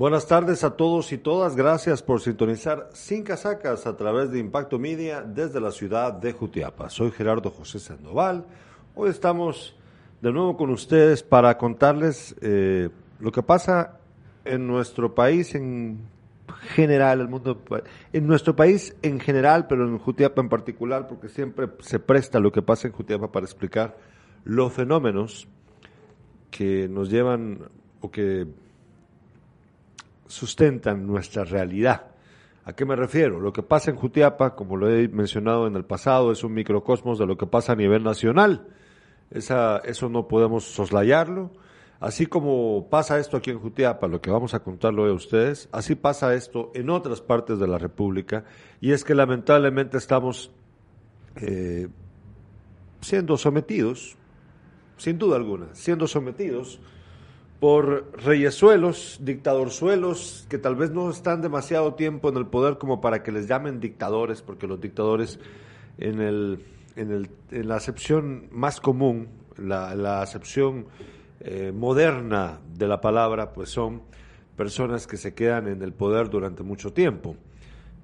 Buenas tardes a todos y todas. Gracias por sintonizar Sin Casacas a través de Impacto Media desde la ciudad de Jutiapa. Soy Gerardo José Sandoval. Hoy estamos de nuevo con ustedes para contarles eh, lo que pasa en nuestro país en general, el mundo, en nuestro país en general, pero en Jutiapa en particular, porque siempre se presta lo que pasa en Jutiapa para explicar los fenómenos que nos llevan o que sustentan nuestra realidad. ¿A qué me refiero? Lo que pasa en Jutiapa, como lo he mencionado en el pasado, es un microcosmos de lo que pasa a nivel nacional. Esa, eso no podemos soslayarlo. Así como pasa esto aquí en Jutiapa, lo que vamos a contarlo a ustedes, así pasa esto en otras partes de la República, y es que lamentablemente estamos eh, siendo sometidos, sin duda alguna, siendo sometidos por reyesuelos, dictadorzuelos, que tal vez no están demasiado tiempo en el poder como para que les llamen dictadores, porque los dictadores en, el, en, el, en la acepción más común, la, la acepción eh, moderna de la palabra, pues son personas que se quedan en el poder durante mucho tiempo.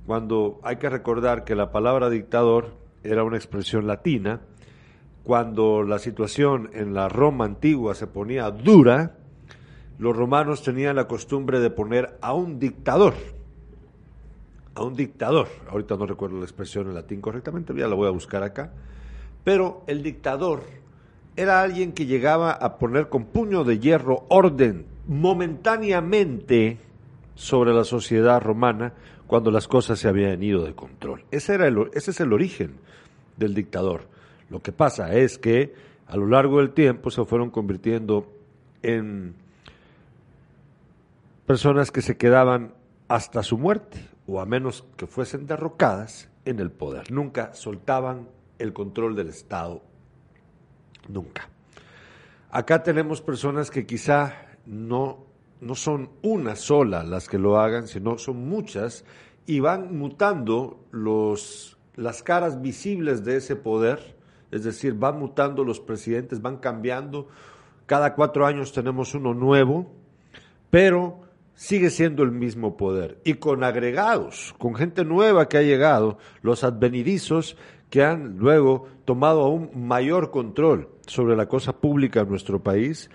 Cuando hay que recordar que la palabra dictador era una expresión latina, cuando la situación en la Roma antigua se ponía dura, los romanos tenían la costumbre de poner a un dictador, a un dictador, ahorita no recuerdo la expresión en latín correctamente, ya la voy a buscar acá, pero el dictador era alguien que llegaba a poner con puño de hierro orden momentáneamente sobre la sociedad romana cuando las cosas se habían ido de control. Ese, era el, ese es el origen del dictador. Lo que pasa es que a lo largo del tiempo se fueron convirtiendo en personas que se quedaban hasta su muerte, o a menos que fuesen derrocadas en el poder. Nunca soltaban el control del Estado. Nunca. Acá tenemos personas que quizá no, no son una sola las que lo hagan, sino son muchas y van mutando los, las caras visibles de ese poder, es decir, van mutando los presidentes, van cambiando. Cada cuatro años tenemos uno nuevo, pero sigue siendo el mismo poder. Y con agregados, con gente nueva que ha llegado, los advenidizos que han luego tomado aún mayor control sobre la cosa pública en nuestro país,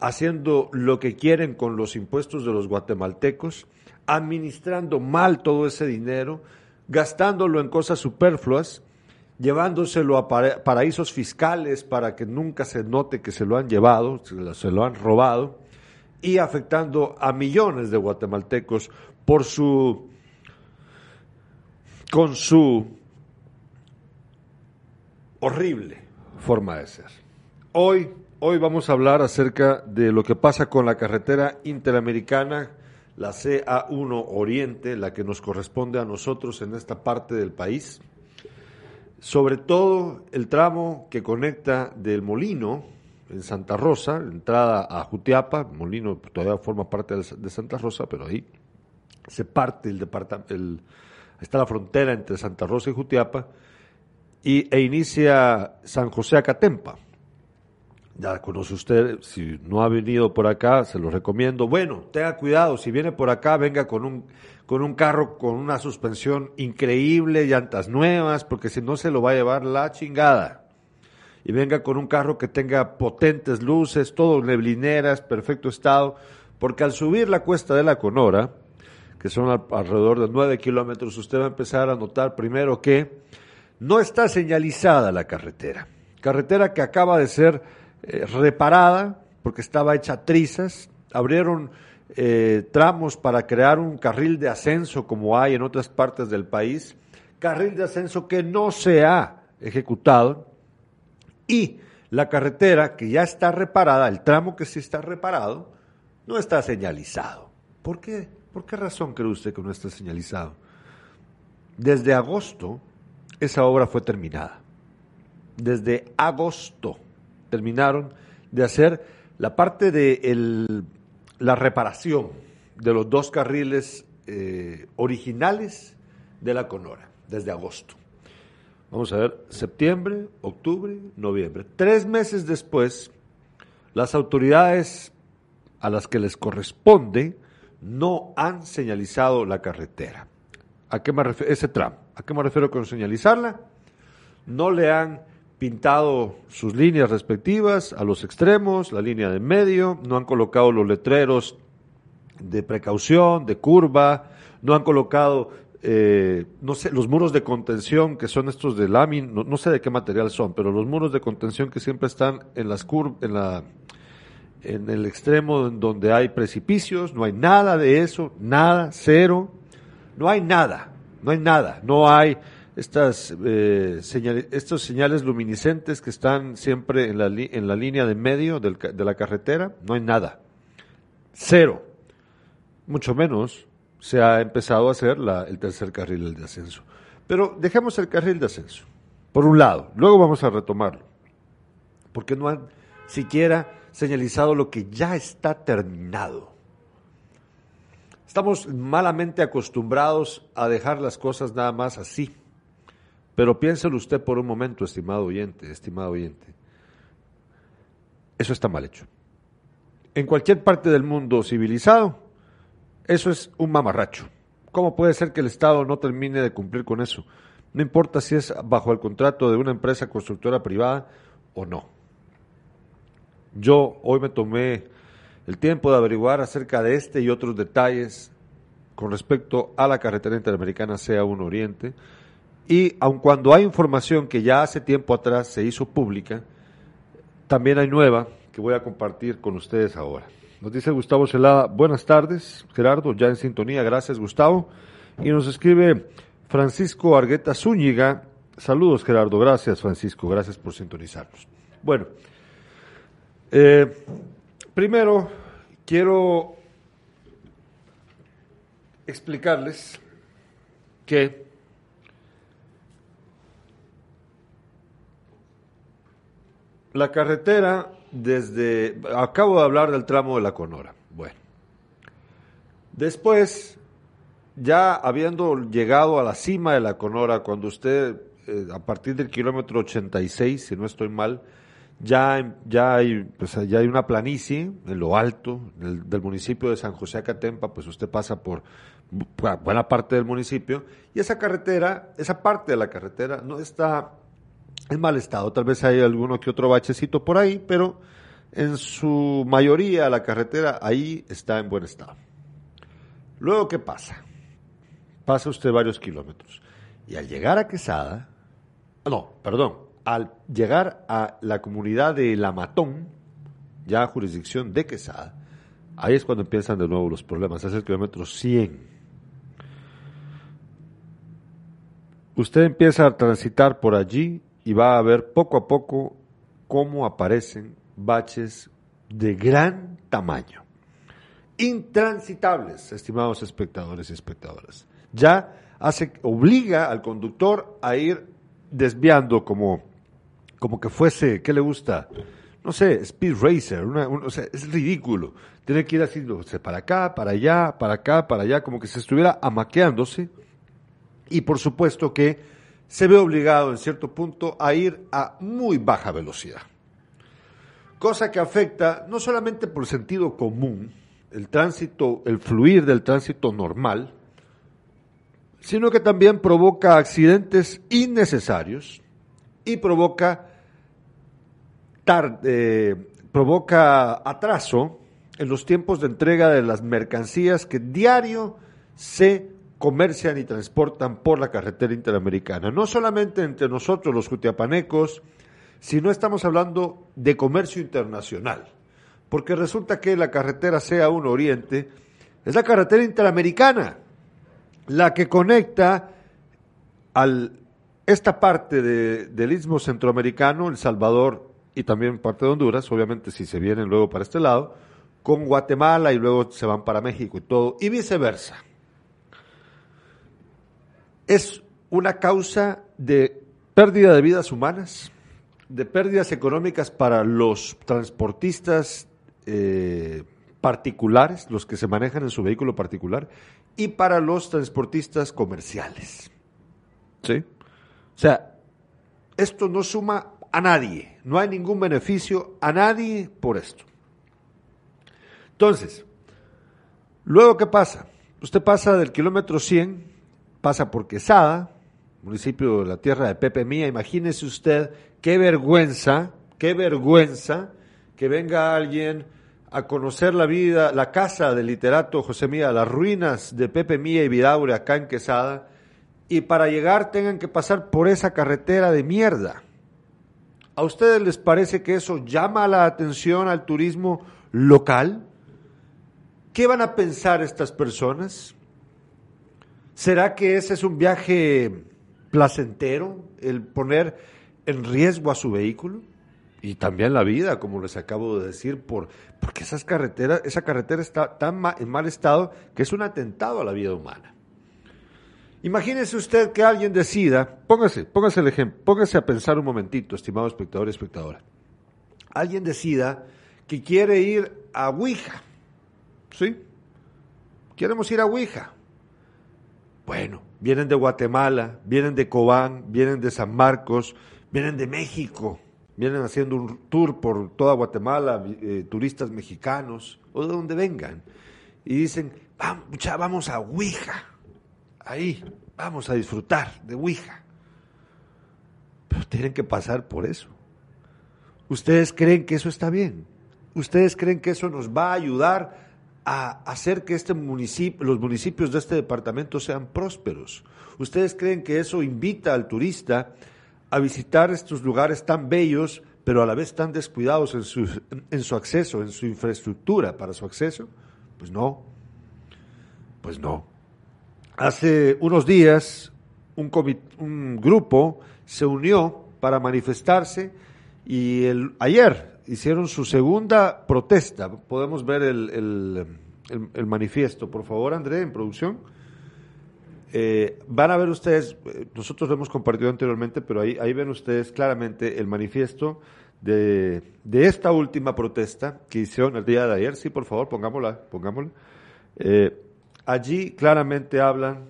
haciendo lo que quieren con los impuestos de los guatemaltecos, administrando mal todo ese dinero, gastándolo en cosas superfluas, llevándoselo a paraísos fiscales para que nunca se note que se lo han llevado, se lo han robado, y afectando a millones de guatemaltecos por su con su horrible forma de ser. Hoy hoy vamos a hablar acerca de lo que pasa con la carretera interamericana la CA1 Oriente, la que nos corresponde a nosotros en esta parte del país. Sobre todo el tramo que conecta del Molino, en Santa Rosa, entrada a Jutiapa, Molino todavía forma parte de Santa Rosa, pero ahí se parte el departamento, está la frontera entre Santa Rosa y Jutiapa, y, e inicia San José Acatempa. Ya conoce usted, si no ha venido por acá, se lo recomiendo. Bueno, tenga cuidado, si viene por acá, venga con un, con un carro con una suspensión increíble, llantas nuevas, porque si no se lo va a llevar la chingada y venga con un carro que tenga potentes luces, todo neblineras, perfecto estado, porque al subir la cuesta de la Conora, que son alrededor de nueve kilómetros, usted va a empezar a notar primero que no está señalizada la carretera. Carretera que acaba de ser eh, reparada porque estaba hecha trizas, abrieron eh, tramos para crear un carril de ascenso como hay en otras partes del país, carril de ascenso que no se ha ejecutado, y la carretera que ya está reparada, el tramo que sí está reparado, no está señalizado. ¿Por qué? ¿Por qué razón cree usted que no está señalizado? Desde agosto esa obra fue terminada. Desde agosto terminaron de hacer la parte de la reparación de los dos carriles eh, originales de la Conora, desde agosto. Vamos a ver, septiembre, octubre, noviembre. Tres meses después, las autoridades a las que les corresponde no han señalizado la carretera. ¿A qué me refiero? Ese tramo. ¿A qué me refiero con señalizarla? No le han pintado sus líneas respectivas a los extremos, la línea de medio, no han colocado los letreros de precaución, de curva, no han colocado, eh, no sé, los muros de contención que son estos de lámina, no, sé de qué material son, pero los muros de contención que siempre están en las curvas, en la, en el extremo donde hay precipicios, no hay nada de eso, nada, cero, no hay nada, no hay nada, no hay estas eh, señales, estos señales luminiscentes que están siempre en la, en la línea de medio de la carretera, no hay nada, cero, mucho menos se ha empezado a hacer el tercer carril de ascenso. Pero dejemos el carril de ascenso, por un lado, luego vamos a retomarlo, porque no han siquiera señalizado lo que ya está terminado. Estamos malamente acostumbrados a dejar las cosas nada más así. Pero piénselo usted por un momento, estimado oyente, estimado oyente. Eso está mal hecho. En cualquier parte del mundo civilizado, eso es un mamarracho. ¿Cómo puede ser que el Estado no termine de cumplir con eso? No importa si es bajo el contrato de una empresa constructora privada o no. Yo hoy me tomé el tiempo de averiguar acerca de este y otros detalles con respecto a la carretera interamericana CA1 Oriente. Y aun cuando hay información que ya hace tiempo atrás se hizo pública, también hay nueva que voy a compartir con ustedes ahora. Nos dice Gustavo Celada, buenas tardes, Gerardo, ya en sintonía, gracias Gustavo. Y nos escribe Francisco Argueta Zúñiga, saludos Gerardo, gracias Francisco, gracias por sintonizarnos. Bueno, eh, primero, quiero explicarles que la carretera desde... Acabo de hablar del tramo de la Conora. Bueno. Después, ya habiendo llegado a la cima de la Conora, cuando usted, eh, a partir del kilómetro 86, si no estoy mal, ya, ya, hay, pues, ya hay una planicie en lo alto del, municipio de San José Acatempa, pues usted pasa por buena parte del municipio y esa carretera, esa parte de la carretera no está en mal estado. Tal vez hay alguno que otro bachecito por ahí, pero en su mayoría la carretera ahí está en buen estado. Luego, ¿qué pasa? Pasa usted varios kilómetros y al llegar a Quesada, no, perdón, al llegar a la comunidad de La Matón, ya jurisdicción de Quesada, ahí es cuando empiezan de nuevo los problemas, es el kilómetro 100. Usted empieza a transitar por allí y va a ver poco a poco cómo aparecen baches de gran tamaño. Intransitables, estimados espectadores y espectadoras. Ya hace, obliga al conductor a ir desviando como como que fuese, ¿qué le gusta? No sé, Speed Racer, o sea, es ridículo. Tiene que ir haciéndose para acá, para allá, para acá, para allá, como que se estuviera amaqueándose. Y por supuesto que se ve obligado en cierto punto a ir a muy baja velocidad. Cosa que afecta no solamente por sentido común, el tránsito, el fluir del tránsito normal, sino que también provoca accidentes innecesarios y provoca eh, provoca atraso en los tiempos de entrega de las mercancías que diario se comercian y transportan por la carretera interamericana. No solamente entre nosotros los jutiapanecos, sino estamos hablando de comercio internacional. Porque resulta que la carretera CA1 Oriente es la carretera interamericana, la que conecta al, esta parte del istmo centroamericano, El Salvador y también parte de Honduras, obviamente si se vienen luego para este lado, con Guatemala y luego se van para México y todo, y viceversa. Es una causa de pérdida de vidas humanas, de pérdidas económicas para los transportistas eh, particulares, los que se manejan en su vehículo particular, y para los transportistas comerciales. ¿Sí? O sea, esto no suma a nadie. No hay ningún beneficio a nadie por esto. Entonces, Luego, ¿qué pasa? Usted pasa del kilómetro 100, pasa por Quesada, municipio de la tierra de Pepe Mía. Imagínese usted qué vergüenza, qué vergüenza que venga alguien a conocer la vida, la casa del literato José Mía, las ruinas de Pepe Mía y Vidaure acá en Quesada, y para llegar tengan que pasar por esa carretera de mierda. ¿A ustedes les parece que eso llama la atención al turismo local? ¿Qué van a pensar estas personas? ¿Será que ese es un viaje placentero, el poner en riesgo a su vehículo? Y también la vida, como les acabo de decir, por, porque esas carreteras, esa carretera está tan en mal estado que es un atentado a la vida humana. Imagínese usted que alguien decida, póngase, póngase el ejemplo, póngase a pensar un momentito, estimado espectador y espectadora. Alguien decida que quiere ir a Ouija ¿Sí? Queremos ir a Ouija. Bueno, vienen de Guatemala, vienen de Cobán, vienen de San Marcos, vienen de México, vienen haciendo un tour por toda Guatemala, eh, turistas mexicanos, o de donde vengan, y dicen, vamos, vamos a Ouija, ahí, vamos a disfrutar de Ouija. Pero tienen que pasar por eso. ¿Ustedes creen que eso está bien? ¿Ustedes creen que eso nos va a ayudar a hacer que este municipio, los municipios de este departamento sean prósperos. ¿Ustedes creen que eso invita al turista a visitar estos lugares tan bellos, pero a la vez tan descuidados en su, en su acceso, en su infraestructura para su acceso? Pues no, pues no. Hace unos días un, un grupo se unió para manifestarse y el, ayer hicieron su segunda protesta. Podemos ver el, el, manifiesto, por favor, André, en producción. Eh, van a ver ustedes, eh, nosotros lo hemos compartido anteriormente, pero ahí, ahí ven ustedes claramente el manifiesto de, de, esta última protesta que hicieron el día de ayer. Sí, por favor, pongámosla, pongámosla. Eh, allí claramente hablan,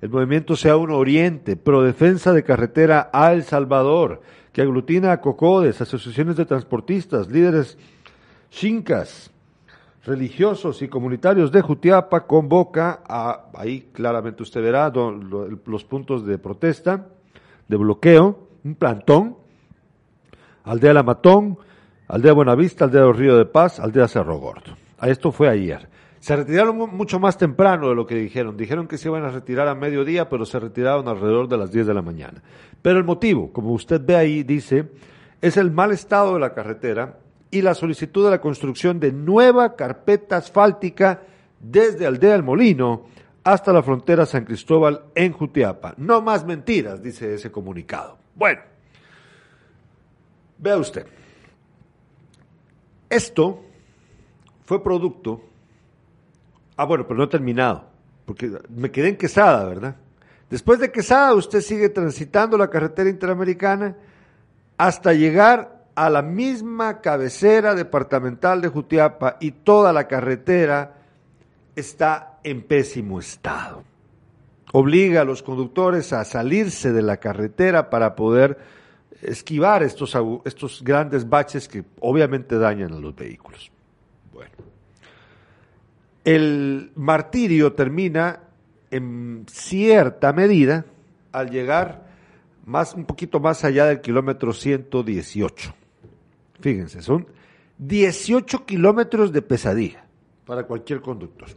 el movimiento sea un oriente, pro defensa de carretera a El Salvador, que aglutina a COCODES, asociaciones de transportistas, líderes chincas, religiosos y comunitarios de Jutiapa, convoca a, ahí claramente usted verá los puntos de protesta, de bloqueo, un plantón, Aldea La Matón, Aldea Buenavista, Aldea Río de Paz, Aldea Cerro Gordo. Esto fue ayer. Se retiraron mucho más temprano de lo que dijeron. Dijeron que se iban a retirar a mediodía, pero se retiraron alrededor de las 10 de la mañana. Pero el motivo, como usted ve ahí, dice, es el mal estado de la carretera y la solicitud de la construcción de nueva carpeta asfáltica desde Aldea El Molino hasta la frontera San Cristóbal en Jutiapa. No más mentiras, dice ese comunicado. Bueno, vea usted. Esto fue producto Ah, bueno, pero no he terminado, porque me quedé en Quesada, ¿verdad? Después de Quesada, usted sigue transitando la carretera interamericana hasta llegar a la misma cabecera departamental de Jutiapa y toda la carretera está en pésimo estado. Obliga a los conductores a salirse de la carretera para poder esquivar estos, estos grandes baches que obviamente dañan a los vehículos. Bueno. El martirio termina en cierta medida al llegar más, un poquito más allá del kilómetro 118. Fíjense, son 18 kilómetros de pesadilla para cualquier conductor.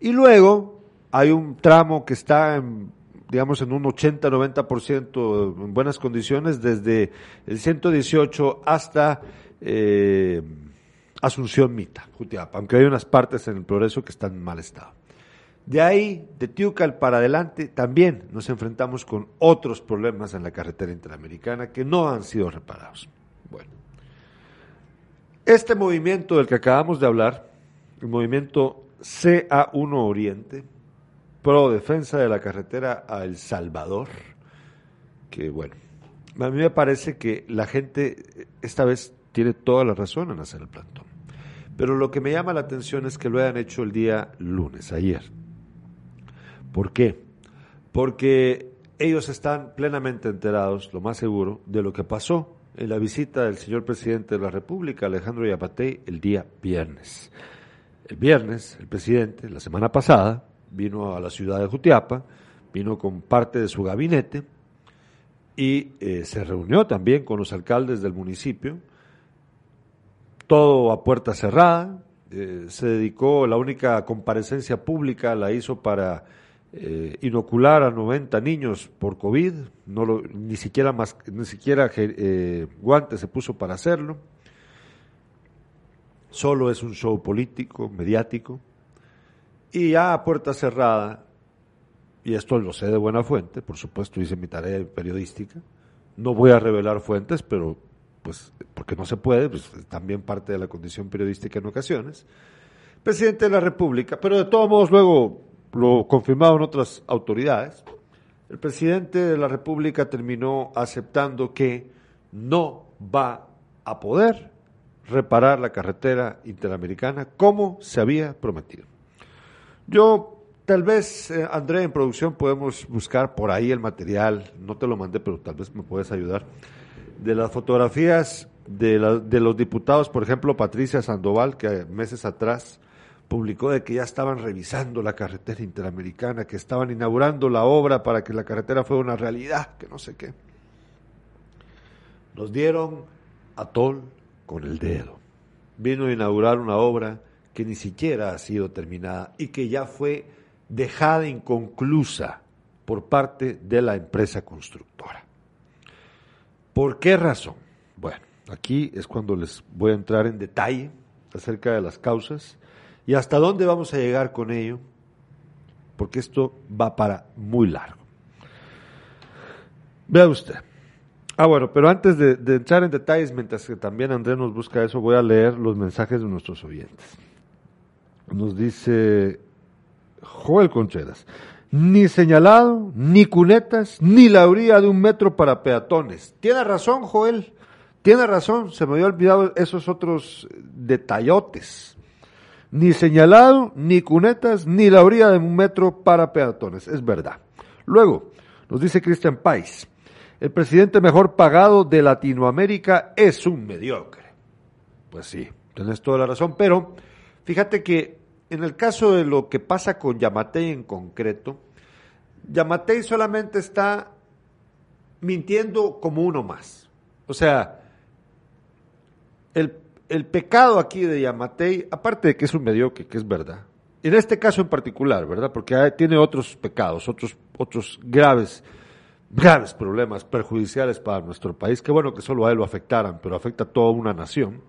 Y luego hay un tramo que está en, digamos, en un 80-90% en buenas condiciones desde el 118 hasta eh, Asunción Mita, Jutiapa, aunque hay unas partes en el progreso que están en mal estado. De ahí, de Tiucal para adelante, también nos enfrentamos con otros problemas en la carretera interamericana que no han sido reparados. Bueno, este movimiento del que acabamos de hablar, el movimiento CA1 Oriente, pro defensa de la carretera a El Salvador, que bueno, a mí me parece que la gente esta vez tiene toda la razón en hacer el plantón. Pero lo que me llama la atención es que lo hayan hecho el día lunes, ayer. ¿Por qué? Porque ellos están plenamente enterados, lo más seguro, de lo que pasó en la visita del señor presidente de la República, Alejandro Yapatey, el día viernes. El viernes, el presidente, la semana pasada, vino a la ciudad de Jutiapa, vino con parte de su gabinete y eh, se reunió también con los alcaldes del municipio, todo a puerta cerrada, eh, se dedicó, la única comparecencia pública la hizo para eh, inocular a 90 niños por COVID, ni siquiera, más, ni siquiera eh, guantes se puso para hacerlo. Solo es un show político, mediático. Y ya a puerta cerrada, y esto lo sé de buena fuente, por supuesto hice mi tarea periodística, no voy a revelar fuentes, pero pues porque no se puede, pues también parte de la condición periodística en ocasiones. Presidente de la República, pero de todos modos luego lo confirmaron otras autoridades, el presidente de la República terminó aceptando que no va a poder reparar la carretera interamericana como se había prometido. Yo, tal vez, eh, André, en producción podemos buscar por ahí el material, no te lo mandé, pero tal vez me puedes ayudar, de las fotografías de, los diputados, por ejemplo, Patricia Sandoval, que meses atrás publicó de que ya estaban revisando la carretera interamericana, que estaban inaugurando la obra para que la carretera fuera una realidad, que no sé qué. Nos dieron a tol con el dedo. Vino a inaugurar una obra que ni siquiera ha sido terminada y que ya fue dejada inconclusa por parte de la empresa constructora. ¿Por qué razón? Bueno, aquí es cuando les voy a entrar en detalle acerca de las causas ¿Y hasta dónde vamos a llegar con ello? Porque esto va para muy largo. Vea usted. Ah, bueno, pero antes de, entrar en detalles, mientras que también Andrés nos busca eso, voy a leer los mensajes de nuestros oyentes. Nos dice Joel Contreras, ni señalado, ni cunetas, ni la orilla de un metro para peatones. Tiene razón, Joel, tiene razón, se me había olvidado esos otros detallotes ni señalado, ni cunetas, ni la orilla de un metro para peatones. Es verdad. Luego, nos dice Christian Pais, el presidente mejor pagado de Latinoamérica es un mediocre. Pues sí, tienes toda la razón, pero fíjate que en el caso de lo que pasa con Yamatei en concreto, Yamatei solamente está mintiendo como uno más. O sea, el el pecado aquí de Yamatei, aparte de que es un mediocre, que es verdad, en este caso en particular, ¿verdad? Porque tiene otros pecados, otros, otros graves, graves problemas perjudiciales para nuestro país, que bueno que solo a él lo afectaran, pero afecta a toda una nación,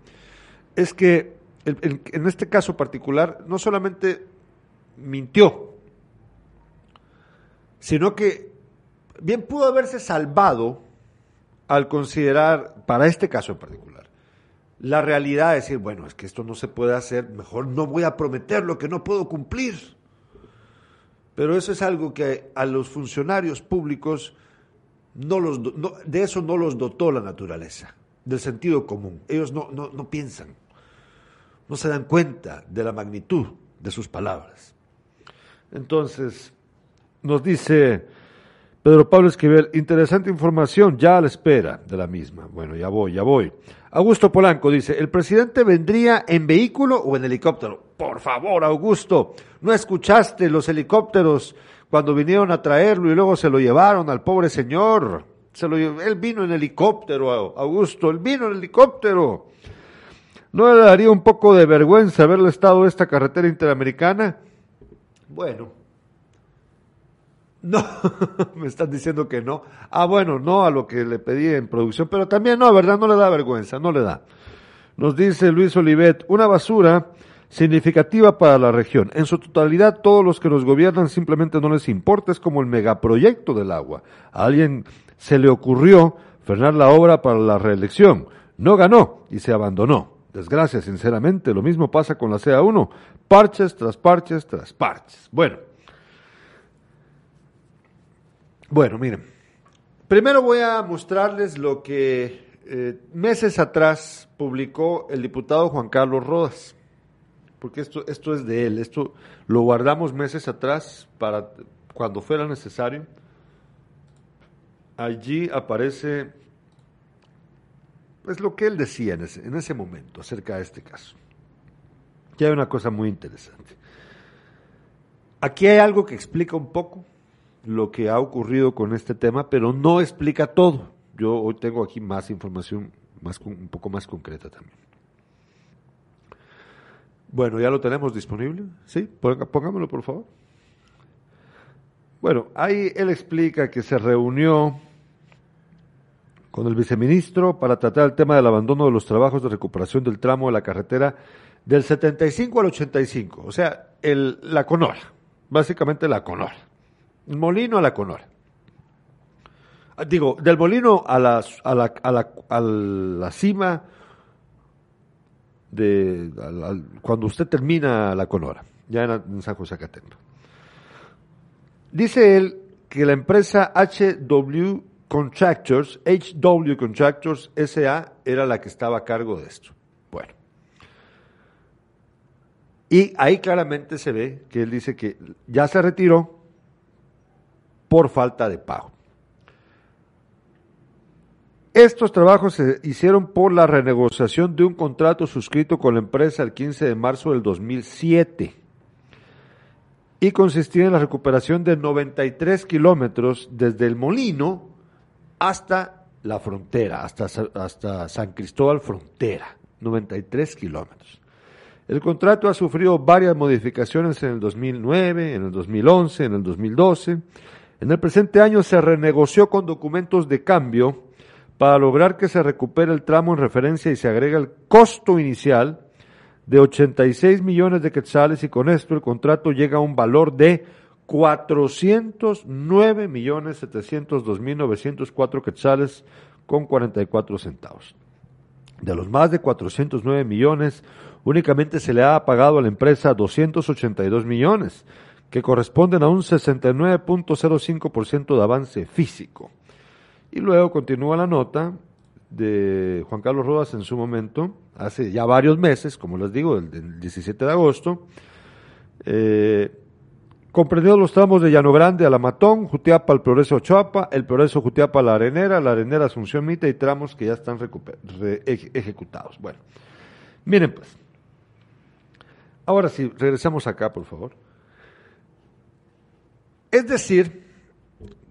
es que en este caso particular no solamente mintió, sino que bien pudo haberse salvado al considerar, para este caso en particular, la realidad es decir, bueno, es que esto no se puede hacer, mejor no voy a prometer lo que no puedo cumplir. Pero eso es algo que a los funcionarios públicos no los, de eso no los dotó la naturaleza, del sentido común. Ellos no, no piensan, no se dan cuenta de la magnitud de sus palabras. Entonces, nos dice Pedro Pablo Esquivel, interesante información, ya a la espera de la misma. Bueno, ya voy, ya voy. Augusto Polanco dice, ¿el presidente vendría en vehículo o en helicóptero? Por favor, Augusto, ¿no escuchaste los helicópteros cuando vinieron a traerlo y luego se lo llevaron al pobre señor? Se lo, él vino en helicóptero, Augusto, él vino en helicóptero. ¿No le daría un poco de vergüenza haberle estado esta carretera interamericana? Bueno, no, me están diciendo que no. Ah, bueno, no a lo que le pedí en producción, pero también no, ¿verdad? No le da vergüenza, no le da. Nos dice Luis Olivet, una basura significativa para la región. En su totalidad, todos los que nos gobiernan simplemente no les importa, es como el megaproyecto del agua. A alguien se le ocurrió frenar la obra para la reelección. No ganó y se abandonó. Desgracia, sinceramente, lo mismo pasa con la CA1. Parches tras parches tras parches. Bueno, bueno, miren. Primero voy a mostrarles lo que eh, meses atrás publicó el diputado Juan Carlos Rodas, porque esto, esto es de él, esto lo guardamos meses atrás para cuando fuera necesario. Allí aparece pues lo que él decía en ese, en ese momento acerca de este caso. Aquí hay una cosa muy interesante. Aquí hay algo que explica un poco lo que ha ocurrido con este tema, pero no explica todo. Yo hoy tengo aquí más información, más, un poco más concreta también. Bueno, ya lo tenemos disponible. ¿Sí? Póngamelo, por favor. Bueno, ahí él explica que se reunió con el viceministro para tratar el tema del abandono de los trabajos de recuperación del tramo de la carretera del 75 al 85, o sea, la Conora, básicamente la Conora, el molino a la Conora. Ah, digo, del molino a la, a la, a la, a la cima de cuando usted termina la Conora, ya en, San José Catempo. Dice él que la empresa HW Contractors, HW Contractors SA, era la que estaba a cargo de esto. Bueno. Y ahí claramente se ve que él dice que ya se retiró por falta de pago. Estos trabajos se hicieron por la renegociación de un contrato suscrito con la empresa el 15 de marzo del 2007 y consistía en la recuperación de 93 kilómetros desde el molino hasta la frontera, hasta, hasta San Cristóbal frontera, 93 kilómetros. El contrato ha sufrido varias modificaciones en el 2009, en el 2011, en el 2012. En el presente año se renegoció con documentos de cambio para lograr que se recupere el tramo en referencia y se agrega el costo inicial de 86 millones de quetzales y con esto el contrato llega a un valor de 409 millones 702 mil 904 quetzales con 44 centavos. De los más de 409 millones, únicamente se le ha pagado a la empresa 282 millones, que corresponden a un 69.05% de avance físico. Y luego continúa la nota de Juan Carlos Rodas en su momento, hace ya varios meses, como les digo, el, 17 de agosto, eh, comprendido los tramos de Llano Grande a La Matón, Jutiapa al Progreso Choapa, el Progreso Jutiapa a La Arenera, La Arenera Asunción Mita y tramos que ya están ejecutados. Bueno, miren pues. Ahora sí, regresamos acá, por favor. Es decir,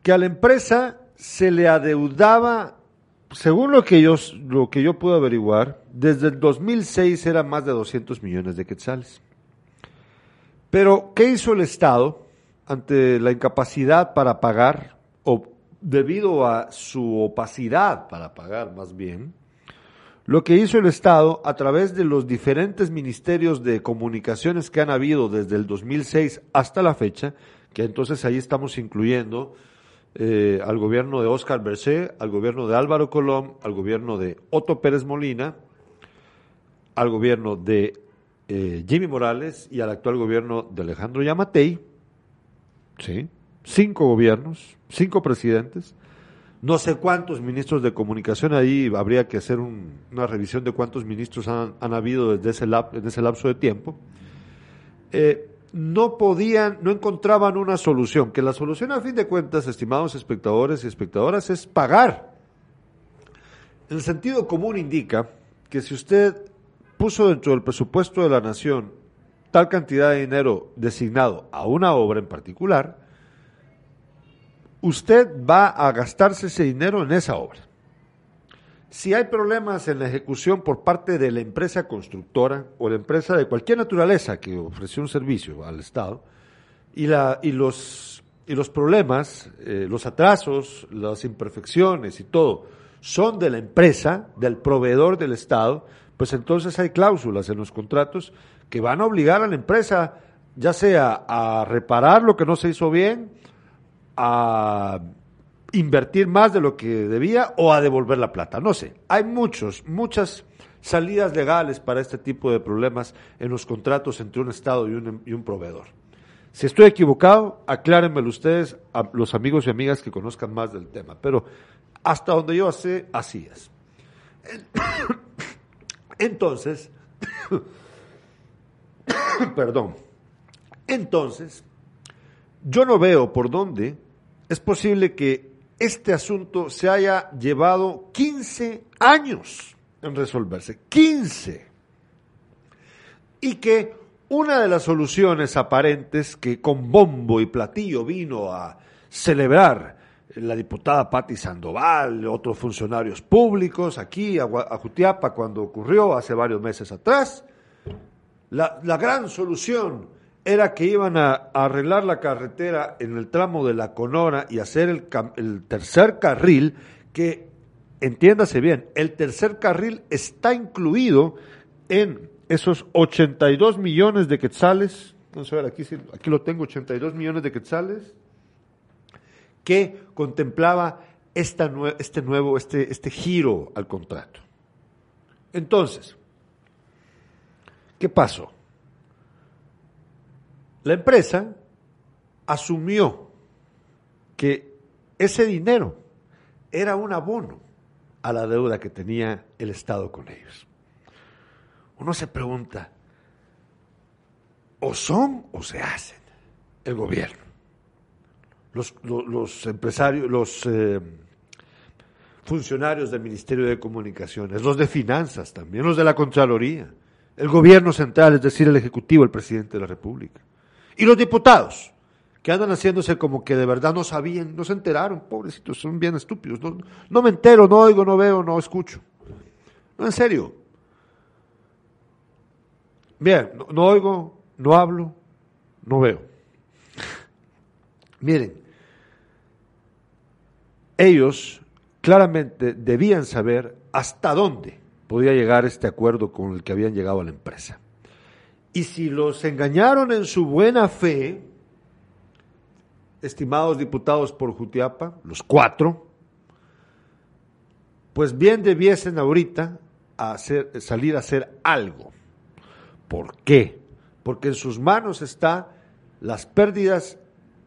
que a la empresa se le adeudaba, según lo que yo, lo que yo puedo averiguar, desde el 2006 era más de 200 millones de quetzales. Pero, ¿qué hizo el Estado ante la incapacidad para pagar, o debido a su opacidad para pagar más bien? Lo que hizo el Estado a través de los diferentes ministerios de comunicaciones que han habido desde el 2006 hasta la fecha, que entonces ahí estamos incluyendo eh, al gobierno de Oscar Bercé, al gobierno de Álvaro Colón, al gobierno de Otto Pérez Molina, al gobierno de eh, Jimmy Morales y al actual gobierno de Alejandro Yamatei. ¿sí? Cinco gobiernos, cinco presidentes, no sé cuántos ministros de comunicación, ahí habría que hacer una revisión de cuántos ministros han, habido desde ese, en ese lapso de tiempo. Eh, no podían, no encontraban una solución, que la solución a fin de cuentas, estimados espectadores y espectadoras, es pagar. El sentido común indica que si usted puso dentro del presupuesto de la nación tal cantidad de dinero designado a una obra en particular, usted va a gastarse ese dinero en esa obra. Si hay problemas en la ejecución por parte de la empresa constructora o la empresa de cualquier naturaleza que ofreció un servicio al Estado, y, los problemas, eh, los atrasos, las imperfecciones y todo, son de la empresa, del proveedor del Estado, pues entonces hay cláusulas en los contratos que van a obligar a la empresa, ya sea a reparar lo que no se hizo bien, a invertir más de lo que debía o a devolver la plata. No sé, hay muchos, muchas salidas legales para este tipo de problemas en los contratos entre un Estado y un, un proveedor. Si estoy equivocado, aclárenmelo ustedes, a los amigos y amigas que conozcan más del tema. Pero hasta donde yo sé, así es. Entonces, perdón, entonces, yo no veo por dónde es posible que este asunto se haya llevado 15 años en resolverse. 15. y que una de las soluciones aparentes que con bombo y platillo vino a celebrar la diputada Patti Sandoval, otros funcionarios públicos aquí a, Jutiapa cuando ocurrió hace varios meses atrás, la, gran solución era que iban a, arreglar la carretera en el tramo de la Conora y hacer el, el tercer carril que, entiéndase bien, el tercer carril está incluido en esos 82 millones de quetzales, vamos a ver, aquí, aquí lo tengo, 82 millones de quetzales, que contemplaba esta, este nuevo, este, este giro al contrato. Entonces, ¿qué pasó? La empresa asumió que ese dinero era un abono a la deuda que tenía el Estado con ellos uno se pregunta, o son o se hacen el gobierno. Los, empresarios, los eh, funcionarios del Ministerio de Comunicaciones, los de Finanzas también, los de la Contraloría, el gobierno central, es decir, el Ejecutivo, el presidente de la República, y los diputados, que andan haciéndose como que de verdad no sabían, no se enteraron, pobrecitos, son bien estúpidos. No, no me entero, no oigo, no veo, no escucho. No, en serio, Bien, no, oigo, no hablo, no veo. Miren, ellos claramente debían saber hasta dónde podía llegar este acuerdo con el que habían llegado a la empresa. Y si los engañaron en su buena fe, estimados diputados por Jutiapa, los cuatro, pues bien debiesen ahorita hacer, salir a hacer algo. ¿Por qué? Porque en sus manos están las pérdidas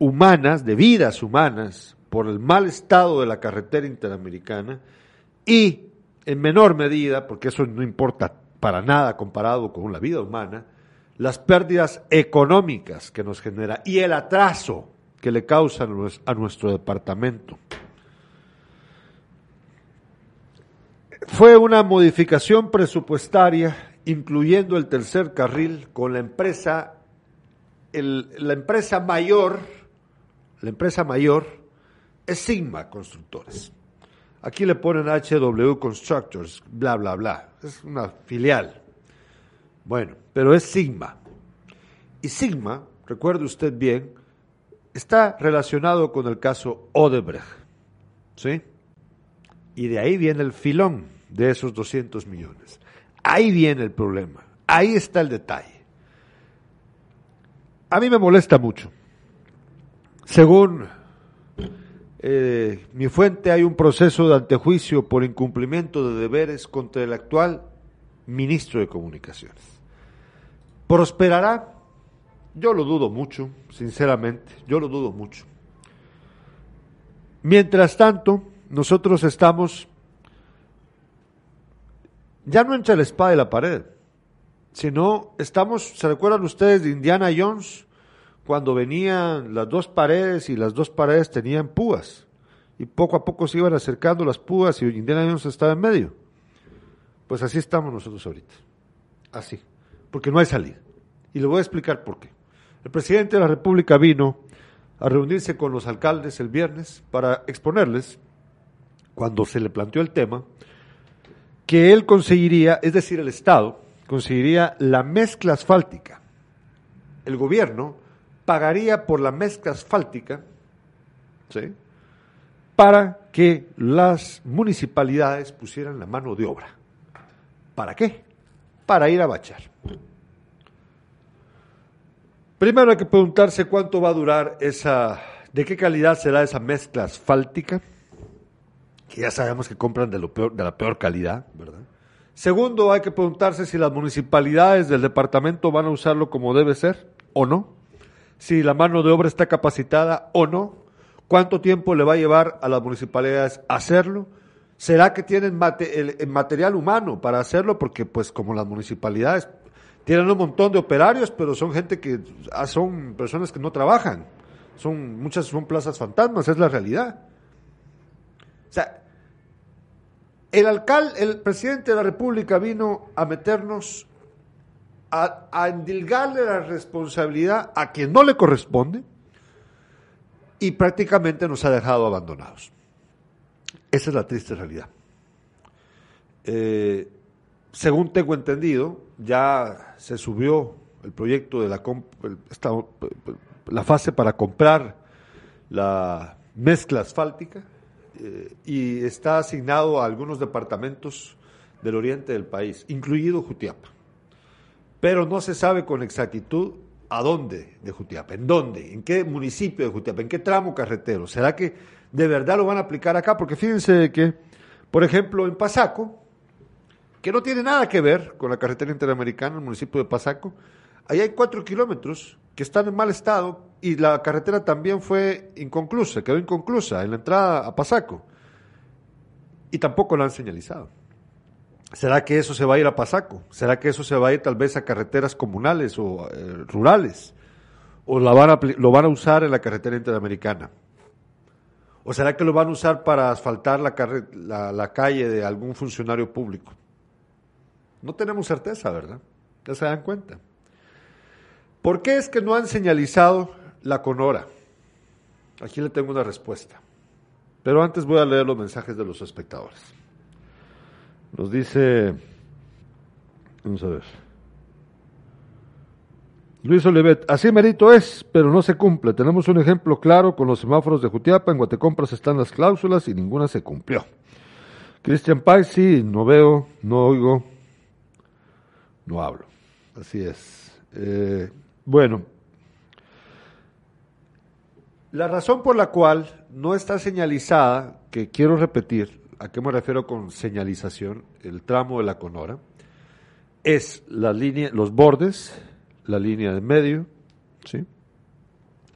humanas, de vidas humanas, por el mal estado de la carretera interamericana y, en menor medida, porque eso no importa para nada comparado con la vida humana, las pérdidas económicas que nos genera y el atraso que le causan a nuestro departamento. Fue una modificación presupuestaria incluyendo el tercer carril con la empresa, la empresa mayor, la empresa mayor es Sigma Constructores. Aquí le ponen HW Constructors, bla, bla, bla. Es una filial. Bueno, pero es Sigma. Y Sigma, recuerde usted bien, está relacionado con el caso Odebrecht. ¿Sí? Y de ahí viene el filón de esos 200 millones. Ahí viene el problema, ahí está el detalle. A mí me molesta mucho. Según eh, mi fuente, hay un proceso de antejuicio por incumplimiento de deberes contra el actual ministro de Comunicaciones. ¿Prosperará? Yo lo dudo mucho, sinceramente, yo lo dudo mucho. Mientras tanto, nosotros estamos ya no entre la espada y la pared, sino estamos, ¿se recuerdan ustedes de Indiana Jones? Cuando venían las dos paredes y las dos paredes tenían púas y poco a poco se iban acercando las púas y Indiana Jones estaba en medio. Pues así estamos nosotros ahorita. Así. Porque no hay salida. Y le voy a explicar por qué. El presidente de la República vino a reunirse con los alcaldes el viernes para exponerles, cuando se le planteó el tema, que él conseguiría, es decir, el Estado, conseguiría la mezcla asfáltica. El gobierno pagaría por la mezcla asfáltica ¿sí? para que las municipalidades pusieran la mano de obra. ¿Para qué? Para ir a bachar. Primero hay que preguntarse cuánto va a durar esa, de qué calidad será esa mezcla asfáltica que ya sabemos que compran de, lo peor, de la peor calidad, ¿verdad? Segundo, hay que preguntarse si las municipalidades del departamento van a usarlo como debe ser o no, si la mano de obra está capacitada o no, cuánto tiempo le va a llevar a las municipalidades hacerlo, será que tienen el, material humano para hacerlo, porque pues como las municipalidades tienen un montón de operarios, pero son gente que ah, son personas que no trabajan, son muchas son plazas fantasmas, es la realidad. O sea, el alcalde, el presidente de la República vino a meternos a, a endilgarle la responsabilidad a quien no le corresponde y prácticamente nos ha dejado abandonados. Esa es la triste realidad. Eh, según tengo entendido, ya se subió el proyecto de la, la fase para comprar la mezcla asfáltica eh, y está asignado a algunos departamentos del oriente del país, incluido Jutiapa. Pero no se sabe con exactitud a dónde de Jutiapa, en dónde, en qué municipio de Jutiapa, en qué tramo carretero. ¿Será que de verdad lo van a aplicar acá? Porque fíjense que, por ejemplo, en Pasaco, que no tiene nada que ver con la carretera interamericana, el municipio de Pasaco, ahí hay cuatro kilómetros que están en mal estado y la carretera también fue inconclusa, quedó inconclusa en la entrada a Pasaco y tampoco la han señalizado. ¿Será que eso se va a ir a Pasaco? ¿Será que eso se va a ir tal vez a carreteras comunales o eh, rurales? ¿O lo van a usar en la carretera interamericana? ¿O será que lo van a usar para asfaltar la, la calle de algún funcionario público? No tenemos certeza, ¿verdad? Ya se dan cuenta. ¿Por qué es que no han señalizado la Conora? Aquí le tengo una respuesta. Pero antes voy a leer los mensajes de los espectadores. Nos dice, vamos a ver. Luis Olivet, así merito es, pero no se cumple. Tenemos un ejemplo claro con los semáforos de Jutiapa. En Guatecompras están las cláusulas y ninguna se cumplió. Cristian Pais, sí, no veo, no oigo, no hablo. Así es. Eh, bueno, la razón por la cual no está señalizada, que quiero repetir, ¿a qué me refiero con señalización? El tramo de la Conora, es la línea, los bordes, la línea de medio, ¿sí?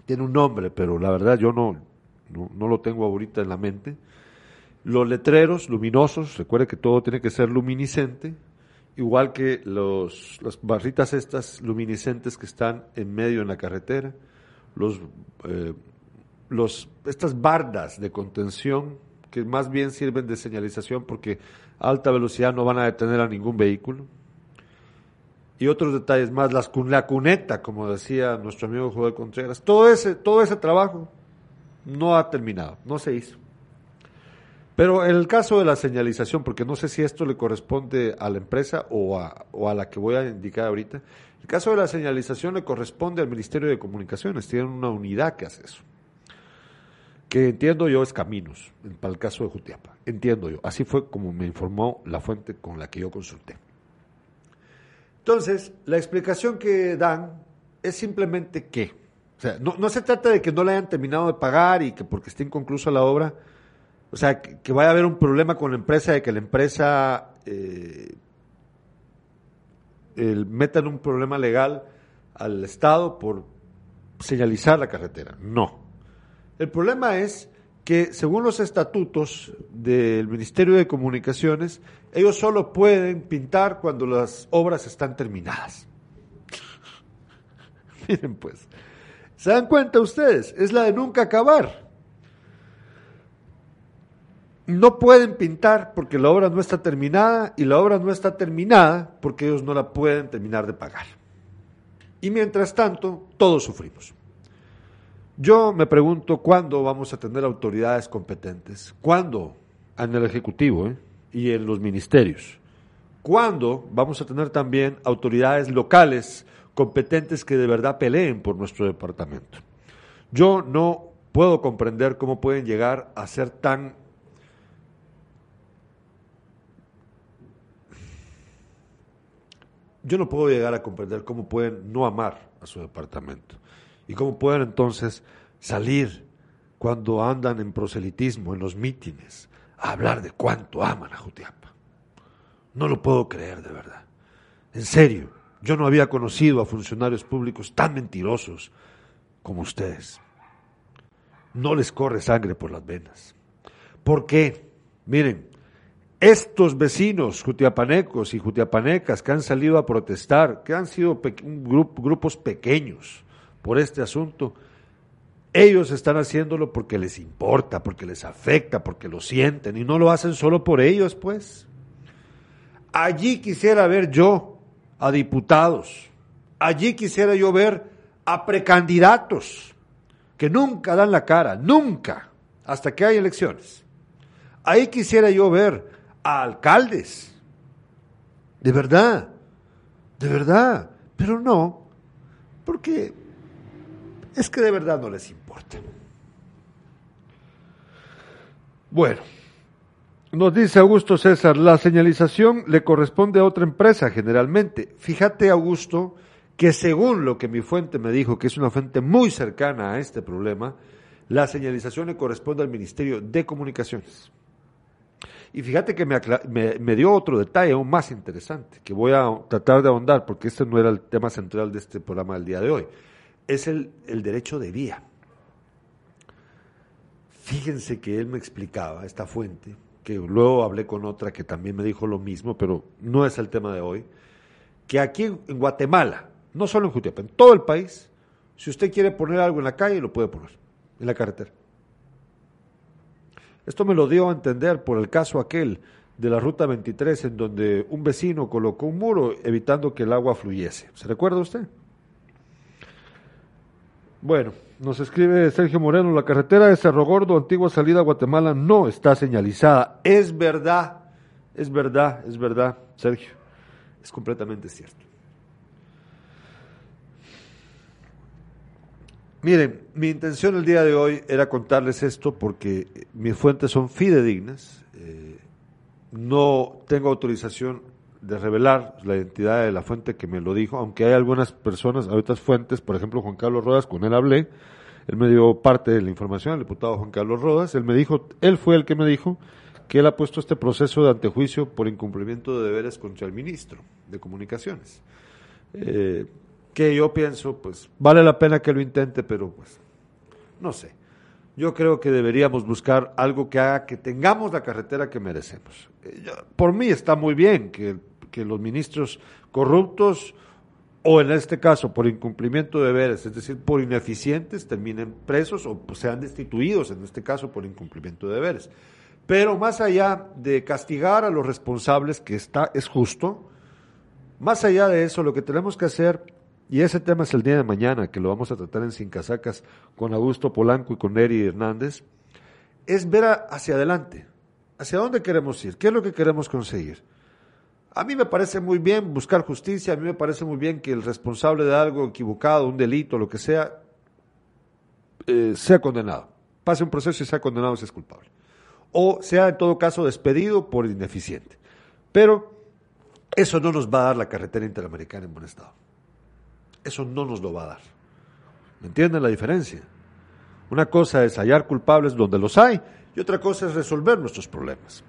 Tiene un nombre, pero la verdad yo no, no, no lo tengo ahorita en la mente. Los letreros luminosos, recuerde que todo tiene que ser luminiscente, igual que los, las barritas estas luminiscentes que están en medio en la carretera, los, eh, los, estas bardas de contención que más bien sirven de señalización porque a alta velocidad no van a detener a ningún vehículo. Y otros detalles más, las, la cuneta, como decía nuestro amigo Joel Contreras, todo ese, todo ese trabajo no ha terminado, no se hizo. Pero en el caso de la señalización, porque no sé si esto le corresponde a la empresa o a, o a la que voy a indicar ahorita, el caso de la señalización le corresponde al Ministerio de Comunicaciones, tienen una unidad que hace eso. Que entiendo yo es Caminos, para el caso de Jutiapa, entiendo yo. Así fue como me informó la fuente con la que yo consulté. Entonces, la explicación que dan es simplemente que, o sea, no, no se trata de que no le hayan terminado de pagar y que porque esté inconclusa la obra, o sea, que, vaya a haber un problema con la empresa de que la empresa eh, meta en un problema legal al Estado por señalizar la carretera. No. El problema es que según los estatutos del Ministerio de Comunicaciones, ellos solo pueden pintar cuando las obras están terminadas. Miren pues, ¿se dan cuenta ustedes? Es la de nunca acabar no pueden pintar porque la obra no está terminada y la obra no está terminada porque ellos no la pueden terminar de pagar. Y mientras tanto, todos sufrimos. Yo me pregunto cuándo vamos a tener autoridades competentes, cuándo en el Ejecutivo ¿eh? y en los ministerios, cuándo vamos a tener también autoridades locales competentes que de verdad peleen por nuestro departamento. Yo no puedo comprender cómo pueden llegar a ser tan yo no puedo llegar a comprender cómo pueden no amar a su departamento y cómo pueden entonces salir cuando andan en proselitismo, en los mítines, a hablar de cuánto aman a Jutiapa. No lo puedo creer de verdad. En serio, yo no había conocido a funcionarios públicos tan mentirosos como ustedes. No les corre sangre por las venas. ¿Por qué? Miren, estos vecinos jutiapanecos y jutiapanecas que han salido a protestar, que han sido grupos pequeños por este asunto, ellos están haciéndolo porque les importa, porque les afecta, porque lo sienten y no lo hacen solo por ellos, pues. Allí quisiera ver yo a diputados. Allí quisiera yo ver a precandidatos que nunca dan la cara, nunca, hasta que hay elecciones. Ahí quisiera yo ver a alcaldes. De verdad, de verdad, pero no, porque es que de verdad no les importa. Bueno, nos dice Augusto César, la señalización le corresponde a otra empresa generalmente. Fíjate, Augusto, que según lo que mi fuente me dijo, que es una fuente muy cercana a este problema, la señalización le corresponde al Ministerio de Comunicaciones. Y fíjate que me, me, dio otro detalle aún más interesante, que voy a tratar de ahondar, porque este no era el tema central de este programa del día de hoy. Es el, el derecho de vía. Fíjense que él me explicaba, esta fuente, que luego hablé con otra que también me dijo lo mismo, pero no es el tema de hoy, que aquí en Guatemala, no solo en Jutiapa, en todo el país, si usted quiere poner algo en la calle, lo puede poner, en la carretera. Esto me lo dio a entender por el caso aquel de la Ruta 23, en donde un vecino colocó un muro evitando que el agua fluyese. ¿Se recuerda usted? Bueno, nos escribe Sergio Moreno, la carretera de Cerro Gordo, antigua salida a Guatemala, no está señalizada. Es verdad, es verdad, es verdad, Sergio. Es completamente cierto. Miren, mi intención el día de hoy era contarles esto porque mis fuentes son fidedignas. Eh, no tengo autorización de revelar la identidad de la fuente que me lo dijo, aunque hay algunas personas, hay otras fuentes, por ejemplo Juan Carlos Rodas, con él hablé, él me dio parte de la información, el diputado Juan Carlos Rodas, él me dijo, él fue el que me dijo que él ha puesto este proceso de antejuicio por incumplimiento de deberes contra el ministro de Comunicaciones. Eh, que yo pienso, pues vale la pena que lo intente, pero pues no sé. Yo creo que deberíamos buscar algo que haga que tengamos la carretera que merecemos. Eh, por mí está muy bien que, que los ministros corruptos o en este caso por incumplimiento de deberes, es decir, por ineficientes, terminen presos o pues, sean destituidos, en este caso por incumplimiento de deberes. Pero más allá de castigar a los responsables, que está, es justo, más allá de eso, lo que tenemos que hacer y ese tema es el día de mañana, que lo vamos a tratar en Sin Casacas con Augusto Polanco y con Neri Hernández, es ver hacia adelante, hacia dónde queremos ir, qué es lo que queremos conseguir. A mí me parece muy bien buscar justicia, a mí me parece muy bien que el responsable de algo equivocado, un delito, lo que sea, eh, sea condenado. Pase un proceso y sea condenado si es culpable. O sea, en todo caso, despedido por ineficiente. Pero eso no nos va a dar la carretera interamericana en buen estado eso no nos lo va a dar. ¿Me entienden la diferencia? Una cosa es hallar culpables donde los hay y otra cosa es resolver nuestros problemas.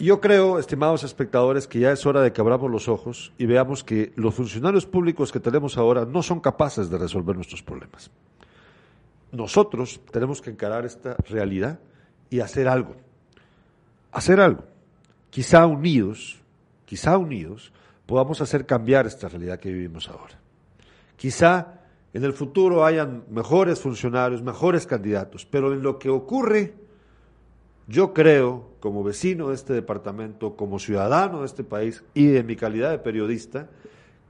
Yo creo, estimados espectadores, que ya es hora de que abramos los ojos y veamos que los funcionarios públicos que tenemos ahora no son capaces de resolver nuestros problemas. Nosotros tenemos que encarar esta realidad y hacer algo. Hacer algo. Quizá unidos, quizá unidos, podamos hacer cambiar esta realidad que vivimos ahora. Quizá en el futuro hayan mejores funcionarios, mejores candidatos, pero en lo que ocurre, yo creo, como vecino de este departamento, como ciudadano de este país y en mi calidad de periodista,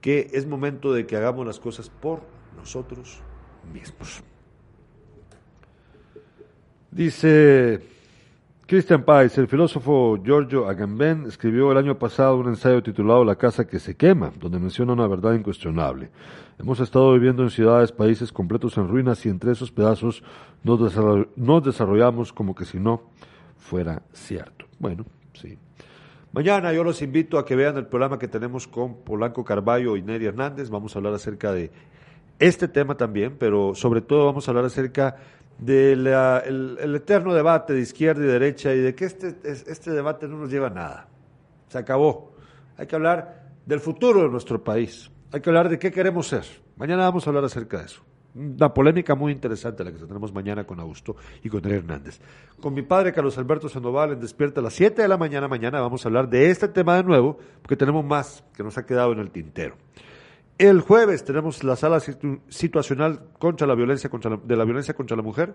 que es momento de que hagamos las cosas por nosotros mismos. Dice Christian Pais, el filósofo Giorgio Agamben, escribió el año pasado un ensayo titulado La casa que se quema, donde menciona una verdad incuestionable. Hemos estado viviendo en ciudades, países completos en ruinas y entre esos pedazos nos, desarrollamos como que si no fuera cierto. Bueno, sí. Mañana yo los invito a que vean el programa que tenemos con Polanco Carballo y Neri Hernández. Vamos a hablar acerca de este tema también, pero sobre todo vamos a hablar acerca del el, eterno debate de izquierda y derecha y de que este, este debate no nos lleva a nada. Se acabó. Hay que hablar del futuro de nuestro país. Hay que hablar de qué queremos ser. Mañana vamos a hablar acerca de eso. Una polémica muy interesante la que tendremos mañana con Augusto y con Andrés Hernández. Con mi padre Carlos Alberto Sandoval en Despierta a las 7 de la mañana. Mañana vamos a hablar de este tema de nuevo, porque tenemos más que nos ha quedado en el tintero. El jueves tenemos la sala situacional contra la violencia contra de la violencia contra la mujer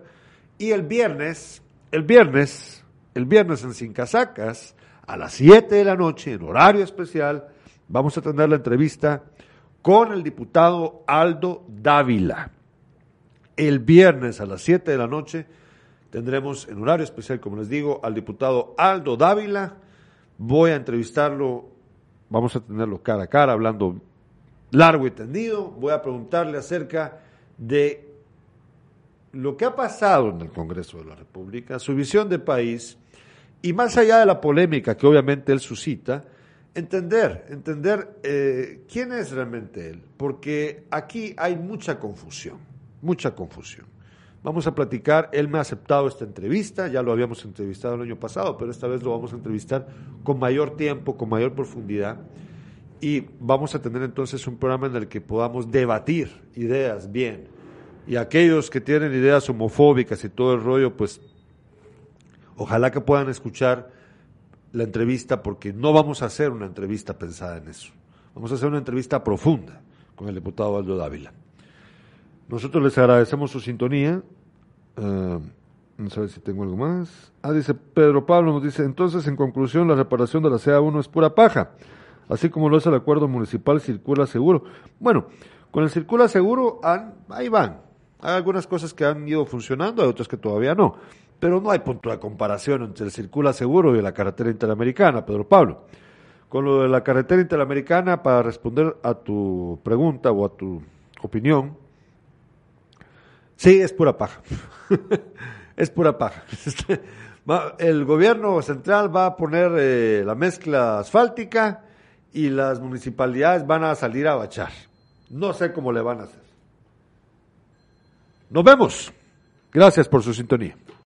y el viernes, el viernes, el viernes en Sin Casacas a las 7 de la noche en horario especial Vamos a tener la entrevista con el diputado Aldo Dávila. El viernes a las 7 de la noche tendremos en horario especial, como les digo, al diputado Aldo Dávila. Voy a entrevistarlo, vamos a tenerlo cara a cara, hablando largo y tendido. Voy a preguntarle acerca de lo que ha pasado en el Congreso de la República, su visión de país y más allá de la polémica que obviamente él suscita, entender, entender eh, quién es realmente él, porque aquí hay mucha confusión, mucha confusión. Vamos a platicar, él me ha aceptado esta entrevista, ya lo habíamos entrevistado el año pasado, pero esta vez lo vamos a entrevistar con mayor tiempo, con mayor profundidad, y vamos a tener entonces un programa en el que podamos debatir ideas bien. Y aquellos que tienen ideas homofóbicas y todo el rollo, pues ojalá que puedan escuchar la entrevista porque no vamos a hacer una entrevista pensada en eso. Vamos a hacer una entrevista profunda con el diputado Aldo Dávila. Nosotros les agradecemos su sintonía. No sé si tengo algo más. Ah, dice Pedro Pablo, nos dice, entonces en conclusión la reparación de la CA1 es pura paja, así como lo es el acuerdo municipal Circula Seguro. Bueno, con el Circula Seguro ahí van. Hay algunas cosas que han ido funcionando, hay otras que todavía no pero no hay punto de comparación entre el Circula Seguro y la carretera interamericana, Pedro Pablo. Con lo de la carretera interamericana, para responder a tu pregunta o a tu opinión, sí, es pura paja. es pura paja. El gobierno central va a poner eh, la mezcla asfáltica y las municipalidades van a salir a bachar. No sé cómo le van a hacer. Nos vemos. Gracias por su sintonía.